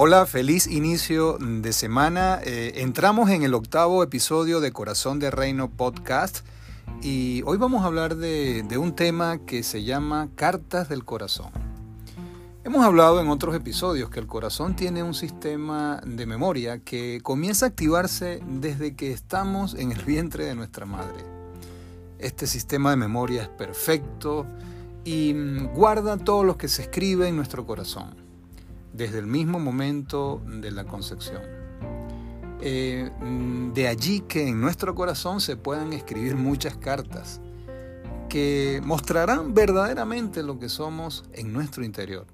Hola, feliz inicio de semana. Eh, entramos en el octavo episodio de Corazón de Reino podcast y hoy vamos a hablar de, de un tema que se llama Cartas del Corazón. Hemos hablado en otros episodios que el corazón tiene un sistema de memoria que comienza a activarse desde que estamos en el vientre de nuestra madre. Este sistema de memoria es perfecto y mm, guarda todo lo que se escribe en nuestro corazón desde el mismo momento de la concepción. Eh, de allí que en nuestro corazón se puedan escribir muchas cartas que mostrarán verdaderamente lo que somos en nuestro interior.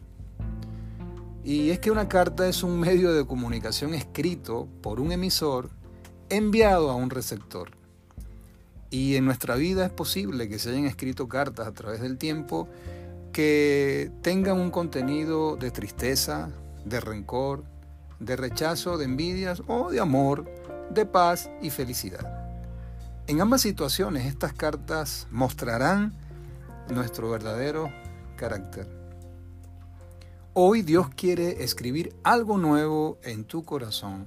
Y es que una carta es un medio de comunicación escrito por un emisor enviado a un receptor. Y en nuestra vida es posible que se hayan escrito cartas a través del tiempo que tengan un contenido de tristeza, de rencor, de rechazo, de envidias o de amor, de paz y felicidad. En ambas situaciones estas cartas mostrarán nuestro verdadero carácter. Hoy Dios quiere escribir algo nuevo en tu corazón,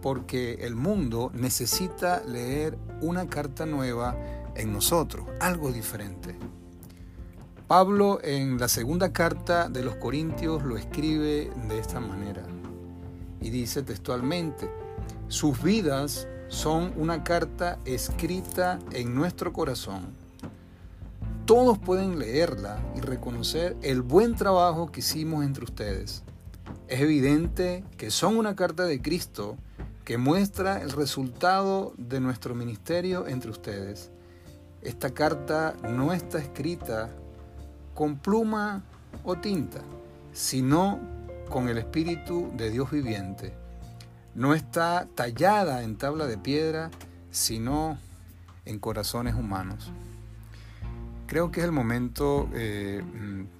porque el mundo necesita leer una carta nueva en nosotros, algo diferente. Pablo en la segunda carta de los Corintios lo escribe de esta manera y dice textualmente, sus vidas son una carta escrita en nuestro corazón. Todos pueden leerla y reconocer el buen trabajo que hicimos entre ustedes. Es evidente que son una carta de Cristo que muestra el resultado de nuestro ministerio entre ustedes. Esta carta no está escrita con pluma o tinta, sino con el Espíritu de Dios viviente. No está tallada en tabla de piedra, sino en corazones humanos. Creo que es el momento eh,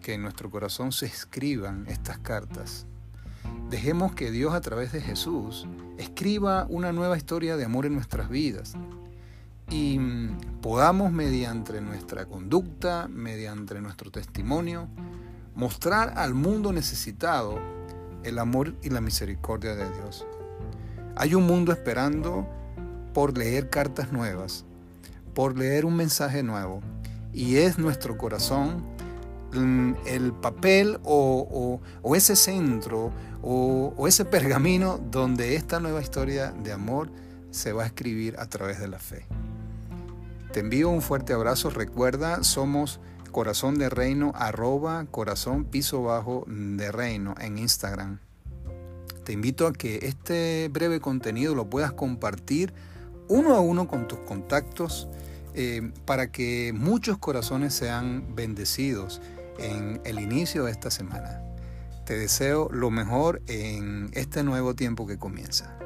que en nuestro corazón se escriban estas cartas. Dejemos que Dios a través de Jesús escriba una nueva historia de amor en nuestras vidas y podamos mediante nuestra conducta, mediante nuestro testimonio, mostrar al mundo necesitado el amor y la misericordia de Dios. Hay un mundo esperando por leer cartas nuevas, por leer un mensaje nuevo, y es nuestro corazón mm, el papel o, ese centro o, o ese pergamino donde esta nueva historia de amor se va a escribir a través de la fe. Te envío un fuerte abrazo. Recuerda, somos corazón de reino arroba corazón piso bajo de reino en Instagram. Te invito a que este breve contenido lo puedas compartir uno a uno con tus contactos eh, para que muchos corazones sean bendecidos en el inicio de esta semana. Te deseo lo mejor en este nuevo tiempo que comienza.